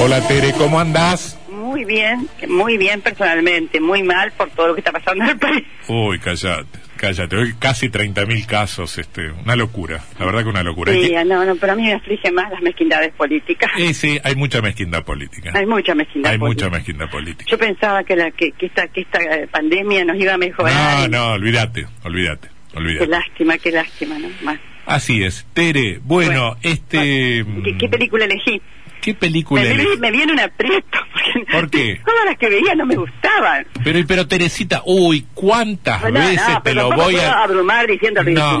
Hola Tere, ¿cómo andás? Muy bien, muy bien personalmente, muy mal por todo lo que está pasando en el país. Uy, cállate, cállate. Hoy casi 30.000 casos, este, una locura. La verdad que una locura. Sí, que- no, no, pero a mí me aflige más las mezquindades políticas. Eh, sí, hay mucha mezquindad política. Hay mucha mezquindad Hay política. mucha mezquindad política. Yo pensaba que, la, que, que esta, que esta eh, pandemia nos iba a No, mejorar. no, olvídate, olvídate, Qué olvídate. lástima, qué lástima, ¿no? Más. Así es. Tere, bueno, Bueno, este... ¿Qué, qué película elegí? ¿Qué película Me, elegí? me viene un aprieto. Porque ¿Por qué? Todas las que veía no me gustaban. Pero, pero Teresita, uy, ¿cuántas Bueno, veces no, te pero lo voy puedo a... abrumar diciendo No,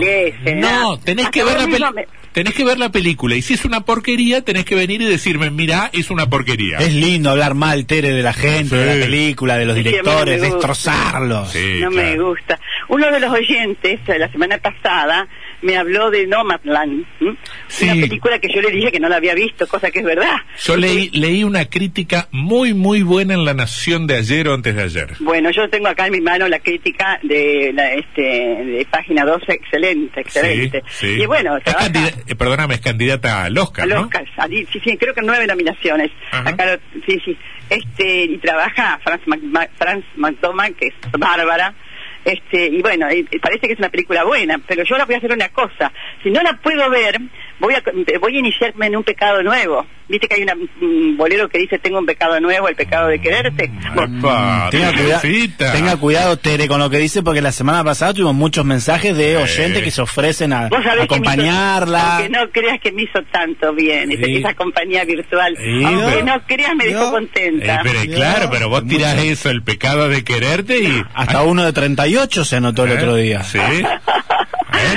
no, tenés Hasta que ver la película. me- Tenés que ver la película y si es una porquería, tenés que venir y decirme, mira, es una porquería. Es lindo hablar mal, Tere, de la gente, de la película, de los no directores, destrozarlos. Sí, no me gusta. Uno de los oyentes de la semana pasada me habló de Nomadland. Sí. una película que yo le dije que no la había visto, cosa que es verdad. Yo leí, leí una crítica muy, muy buena en La Nación de ayer o antes de ayer. Bueno, yo tengo acá en mi mano la crítica de la este de página 12, excelente, excelente. Sí, sí. Y bueno, Es candida- eh, perdóname, es candidata al Oscar, al ¿no? Oscar, sí, sí, creo que nueve nominaciones. Ajá. Acá, sí, sí. Este, y trabaja Franz, Mac- Ma- Franz McDormand, que es bárbara. Este, y bueno, y- y parece que es una película buena, pero yo ahora voy a hacer una cosa. Si no la puedo ver, voy a, voy a iniciarme en un pecado nuevo. Viste que hay una- un bolero que dice, tengo un pecado nuevo, el pecado de quererte. Bueno, Epa, Tenga, cuida- tenga cuidado, Tere, con lo que dice, porque la semana pasada tuvimos muchos mensajes de oyentes que se ofrecen a Vos sabés que me hizo- acompañarla. aunque no creas que me hizo tanto bien esa, Sí. esa compañía virtual. Sí, aunque pero- no creas, me dejó contenta. Eh, pero claro, pero vos tirás eso, el pecado de quererte y... Hasta uno de 38 se anotó el ¿Eh? otro día. Sí. Eh,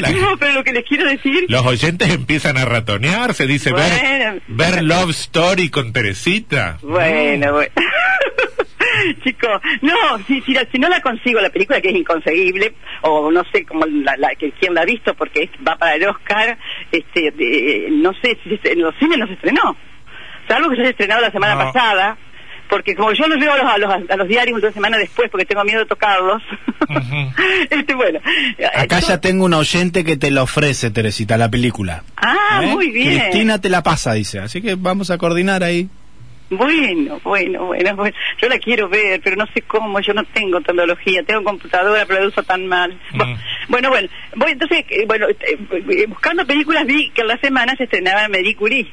la- No, pero lo que les quiero decir Los oyentes empiezan a ratonear, se dice ver, Bueno. ver Love Story con Teresita. Bueno, bueno. Chicos, no, si, si, la- si no la consigo la película, que es inconseguible, o no sé cómo la, la- que, quién la ha visto porque es- va para el Oscar, este, de- no sé si se- en los cines no se estrenó. Salvo que se haya estrenado la semana No. pasada, porque como yo los veo a los, a los, a los diarios una semana después porque tengo miedo de tocarlos. Este, bueno. Acá Esto- ya tengo un oyente que te la ofrece, Teresita, la película. Ah, ¿Eh? muy bien. Cristina te la pasa, dice. Así que vamos a coordinar ahí. Bueno, bueno, bueno, bueno. Yo la quiero ver, pero no sé cómo. Yo no tengo tecnología, tengo computadora, pero la uso tan mal. Mm. Bueno, bueno. Voy, entonces, eh, bueno, eh, eh, buscando películas vi que en la semana se estrenaba Marie Curie.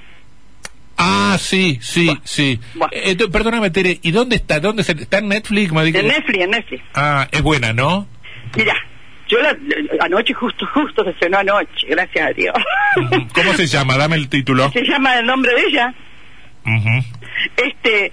Ah, sí, sí, sí. Buah. Eh, perdóname, Tere, ¿y dónde está? ¿Dónde se- está en Netflix? me? En Netflix, en Netflix. Ah, es buena, ¿no? Mira, yo la, anoche, justo, justo se estrenó anoche, gracias a Dios. ¿Cómo se llama? Dame el título. se llama el nombre de ella. Este,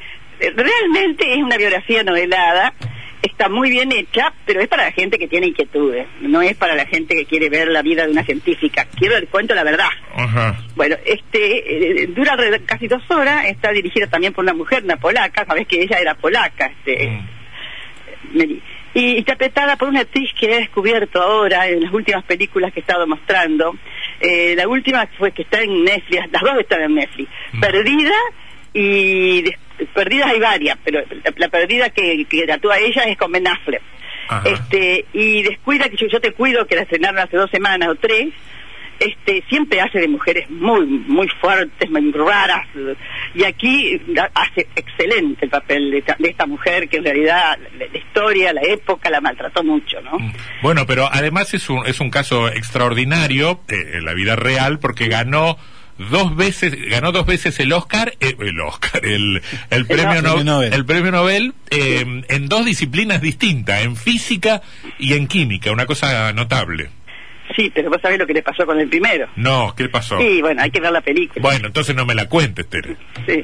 realmente es una biografía novelada, está muy bien hecha, pero es para la gente que tiene inquietudes, no es para la gente que quiere ver la vida de una científica. Quiero el cuento la verdad. Ajá. Bueno, este eh, dura casi dos horas, está dirigida también por una mujer, una polaca, sabes que ella era polaca, este, Mm. Mary. y interpretada por una actriz que he descubierto ahora en las últimas películas que he estado mostrando. Eh, la última fue que está en Netflix, las dos están en Netflix. Mm. Perdida y perdidas hay varias, pero la, la perdida que, que actúa ella es con Ben Affleck. Ajá. Este, y descuida que yo, yo te cuido que la estrenaron hace dos semanas o tres. Este, siempre hace de mujeres muy, muy fuertes, muy raras. Y aquí hace excelente el papel de esta, de esta mujer que en realidad la, la historia, la época la maltrató mucho, ¿no? Bueno, pero además es un, es un caso extraordinario eh, en la vida real porque ganó dos veces ganó dos veces el Oscar eh, el Oscar el, el premio, Nobel. no- Nobel. el premio Nobel eh, en dos disciplinas distintas en física y en química una cosa notable Sí, pero vos sabés lo que le pasó con el primero. no qué pasó Sí, bueno, hay que ver la película. bueno entonces no me la cuentes Tere Sí.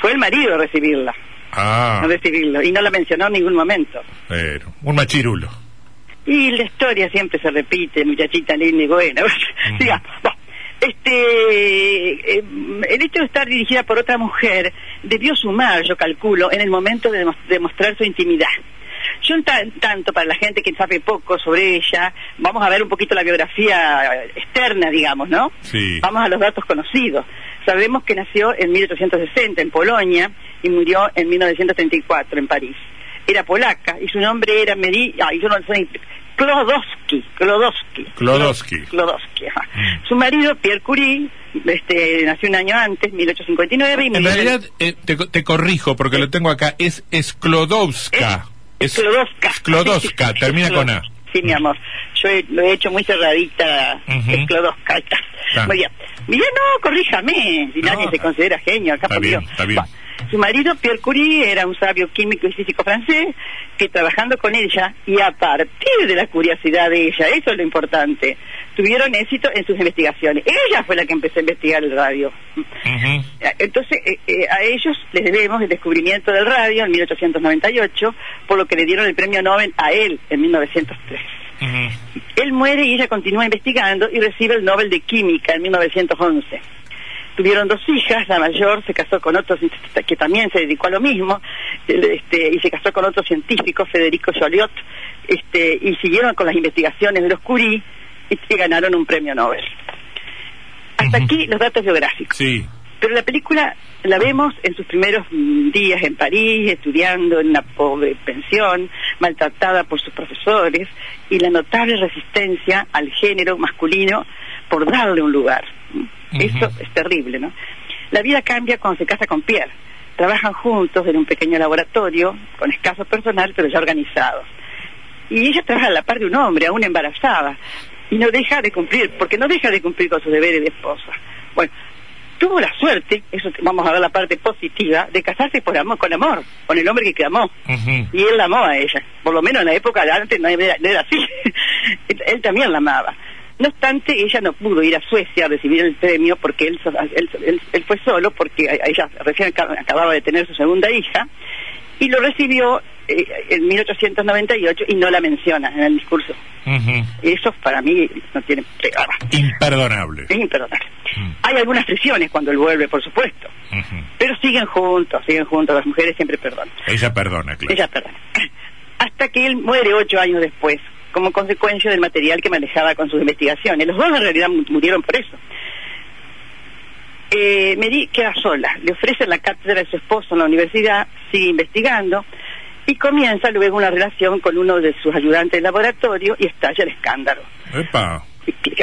Fue el marido a recibirla, ah a recibirlo, y no la mencionó en ningún momento. pero un machirulo Y la historia siempre se repite, muchachita linda y buena. Digamos, bueno, Este, eh, el hecho de estar dirigida por otra mujer debió sumar, yo calculo, en el momento de demos- demostrar su intimidad. Yo tan- tanto para la gente que sabe poco sobre ella, vamos a ver un poquito la biografía externa, digamos, ¿no? Sí. Vamos a los datos conocidos. Sabemos que nació en 1860 en Polonia y murió en 1934 en París. Era polaca y su nombre era Medi... Ay, yo no sé... Klodowski, Klodowski. Klodowski. Klodowski, ajá. Mm. Su marido, Pierre Curie, este, nació un año antes, 1859, y en- realidad, eh, te, te corrijo porque lo tengo acá, es Sklodowska. Es Sklodowska. Sklodowska, Sí, sí, termina con A. Sí, mi amor. Yo he- lo he hecho muy cerradita, está. Ah. Muy bien. Mira, no, corríjame, si No, nadie se considera genio acá está por bien, Dios. está bien. Su marido, Pierre Curie, era un sabio químico y físico francés que trabajando con ella y a partir de la curiosidad de ella, eso es lo importante, tuvieron éxito en sus investigaciones. Ella fue la que empezó a investigar el radio. Entonces, eh, eh, a ellos les debemos el descubrimiento del radio en 1898, por lo que le dieron el premio Nobel a él en 1903. Ujú. Él muere y ella continúa investigando y recibe el Nobel de Química en 1911. Tuvieron dos hijas, la mayor se casó con otro que también se dedicó a lo mismo, este, y se casó con otro científico, Federico Joliot, este, y siguieron con las investigaciones de los Curie y, y ganaron un premio Nobel. Hasta aquí los datos biográficos. Sí. Pero la película la vemos en sus primeros mm, días en París, estudiando en una pobre pensión, maltratada por sus profesores, y la notable resistencia al género masculino por darle un lugar. Eso es terrible, ¿no? La vida cambia cuando se casa con Pierre. Trabajan juntos en un pequeño laboratorio, con escaso personal, pero ya organizados. Y ella trabaja a la par de un hombre, aún embarazada, y no deja de cumplir, porque no deja de cumplir con sus deberes de esposa. Bueno, tuvo la suerte, eso vamos a ver la parte positiva, de casarse por amor, con amor, con el hombre que amó. Ujú. Y él la amó a ella. Por lo menos en la época de antes no era, no era así. él, también la amaba. No obstante, ella no pudo ir a Suecia a recibir el premio porque él, él, él- él fue solo, porque ella recién aca- acababa de tener su segunda hija, y lo recibió en 1898 y no la menciona en el discurso. Eso para mí no tiene... Imperdonable. Es imperdonable. Mm. Hay algunas fricciones cuando él vuelve, por supuesto, pero siguen juntos, siguen juntos, las mujeres siempre perdonan. Ella perdona, claro. Ella perdona. Hasta que él muere ocho años después, como consecuencia del material que manejaba con sus investigaciones. Los dos en realidad mu- murieron por eso. Eh, Mary queda sola, le ofrecen la cátedra de su esposo en la universidad, sigue investigando y comienza luego una relación con uno de sus ayudantes de laboratorio y estalla el escándalo. Epa.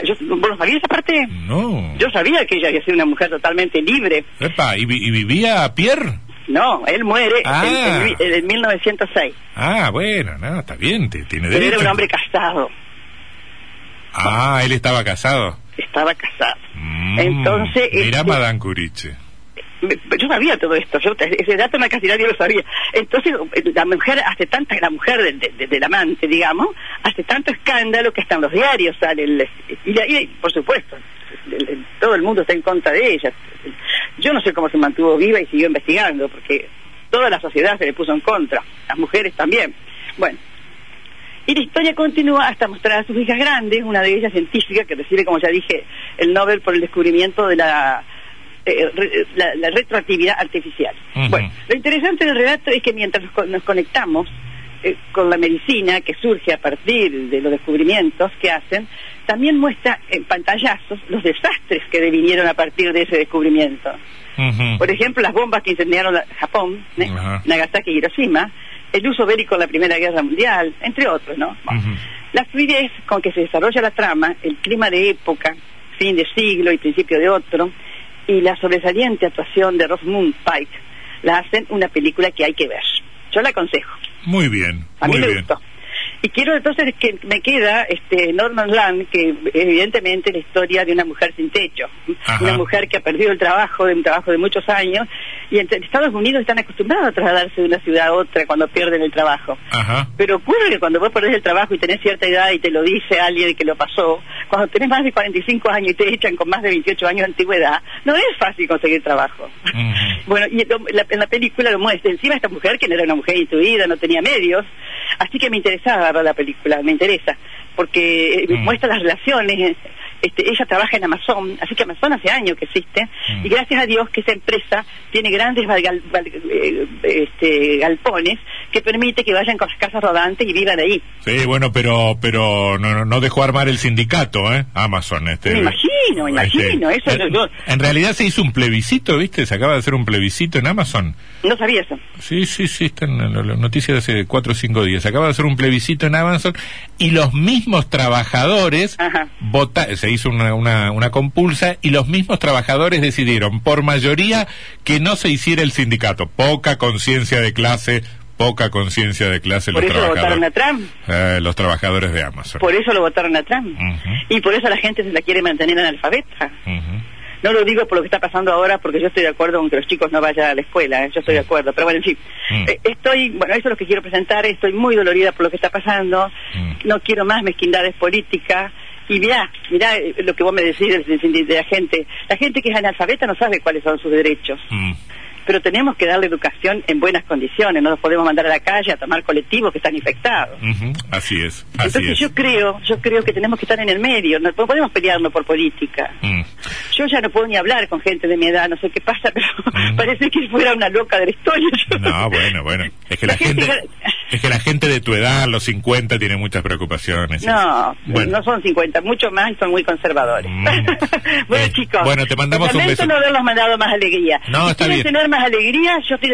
Yo, ¿Vos no sabías esa parte? No. Yo sabía que ella había sido una mujer totalmente libre. Epa, ¿y, y vivía Pierre? No, él muere Ah. en, en- en 1906. Ah, bueno, no, está bien, te- tiene Pero derecho. era un hombre casado, Ah, él estaba casado. estaba casado. Mm, Entonces, Mira, este- Madame Curiche. Yo sabía todo esto, yo, ese dato no casi nadie lo sabía. Entonces, la mujer hace tanta, la mujer del, de- del amante, digamos, hace tanto escándalo que hasta en los diarios sale, el- y, ahí, por supuesto, todo el mundo está en contra de ella. Yo no sé cómo se mantuvo viva y siguió investigando, porque toda la sociedad se le puso en contra, las mujeres también. Bueno, y la historia continúa hasta mostrar a sus hijas grandes, una de ellas científica que recibe, como ya dije, el Nobel por el descubrimiento de la, eh, la, la retroactividad artificial. Bueno, lo interesante del relato es que mientras nos, co- nos conectamos eh, con la medicina que surge a partir de los descubrimientos que hacen, también muestra en pantallazos los desastres que devinieron a partir de ese descubrimiento. Por ejemplo, las bombas que incendiaron la- Japón, ¿eh? Nagasaki y Hiroshima, el uso bélico en la Primera Guerra Mundial, entre otros, ¿no? Bueno. La fluidez con que se desarrolla la trama, el clima de época, fin de siglo y principio de otro, y la sobresaliente actuación de Rosamund Pike, la hacen una película que hay que ver. Yo la aconsejo. Muy bien, A mí muy me bien. gustó. Y quiero entonces que me queda este Norman Land, que evidentemente es la historia de una mujer sin techo, Ajá. una mujer que ha perdido el trabajo, de un trabajo de muchos años, y en Estados Unidos están acostumbrados a trasladarse de una ciudad a otra cuando pierden el trabajo. Ajá. Pero ocurre que cuando vos perdés el trabajo y tenés cierta edad y te lo dice alguien que lo pasó, cuando tenés más de 45 años y te echan con más de 28 años de antigüedad, no es fácil conseguir trabajo. Bueno, y lo- la- en la película lo muestra. Encima esta mujer, que no era una mujer instruida, no tenía medios, así que me interesaba la película, me interesa, porque eh, Mm. muestra las relaciones este, ella trabaja en Amazon, así que Amazon hace años que existe, Mm. y gracias a Dios que esa empresa tiene grandes val- eh, este, galpones que permite que vayan con las casas rodantes y vivan ahí. Sí, bueno, pero pero no, no- dejó armar el sindicato, ¿eh? Amazon. Este, Me imagino, me imagino, eso en, yo- en realidad se hizo un plebiscito, ¿viste? Se acaba de hacer un plebiscito en Amazon. No sabía eso. Sí, sí, sí, está en la, noticia de hace cuatro o cinco días. Se acaba de hacer un plebiscito en Amazon y los mismos trabajadores Ajá. Se hizo una, una, una compulsa y los mismos trabajadores decidieron por mayoría que no se hiciera el sindicato. Poca conciencia de clase, poca conciencia de clase Por los eso lo votaron a trabajadores. Trump. eh, los trabajadores de Amazon. Por eso lo votaron a Trump. Y por eso la gente se la quiere mantener analfabeta. Ujú. No lo digo por lo que está pasando ahora, porque yo estoy de acuerdo con que los chicos no vayan a la escuela, ¿eh? yo estoy de acuerdo. Pero bueno, en fin, Mm. Eh, estoy, bueno, eso es lo que quiero presentar, estoy muy dolorida por lo que está pasando, Mm. no quiero más mezquindades políticas. Y mirá, mirá eh, lo que vos me decís de, de- la gente. La gente que es analfabeta no sabe cuáles son sus derechos. Mm. Pero tenemos que darle educación en buenas condiciones, no los podemos mandar a la calle a tomar colectivos que están infectados. Ujú. Así es, así Entonces es. yo creo, yo creo que tenemos que estar en el medio, no podemos pelearnos por política. Mm. Yo ya no puedo ni hablar con gente de mi edad, no sé qué pasa, pero Mm. parece que fuera una loca de la historia. No, bueno, bueno. Es que la, La gente gente, es que la gente de tu edad, los 50, tiene muchas preocupaciones. No, Bueno. no son 50, mucho más y son muy conservadores. Mm. bueno, Eh, chicos. bueno, te mandamos un beso. no haberlos mandado más alegría. No, está bien. tener más alegría, yo estoy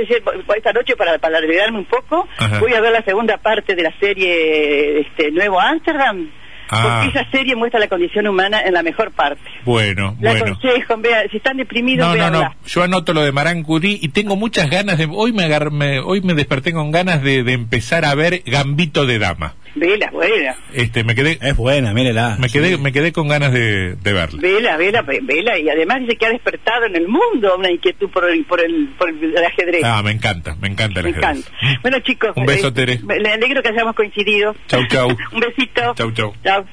esta noche para, para alegrarme un poco, Ajá. voy a ver la segunda parte de la serie este, Nuevo Amsterdam. Ah. Porque esa serie muestra la condición humana en la mejor parte. Bueno, La bueno. aconsejo, vea, si están deprimidos, No, no, no. Yo anoto lo de Maran Curie y tengo muchas ganas de. Hoy me- hoy me desperté con ganas de, de empezar a ver Gambito de Dama. Vela, buena. Este, me quedé, Es buena, mírela. me quedé, me quedé con ganas de, de verla. Vela, vela, ve- vela, y además dice que ha despertado en el mundo una inquietud por el, por el, por el, ajedrez. Ah, me encanta, me encanta el Me ajedrez. encanta. Bueno, chicos, Un beso, eh, Tere. Me le alegro que hayamos coincidido. Chau, chau. Un besito. Chau, chau. Chau.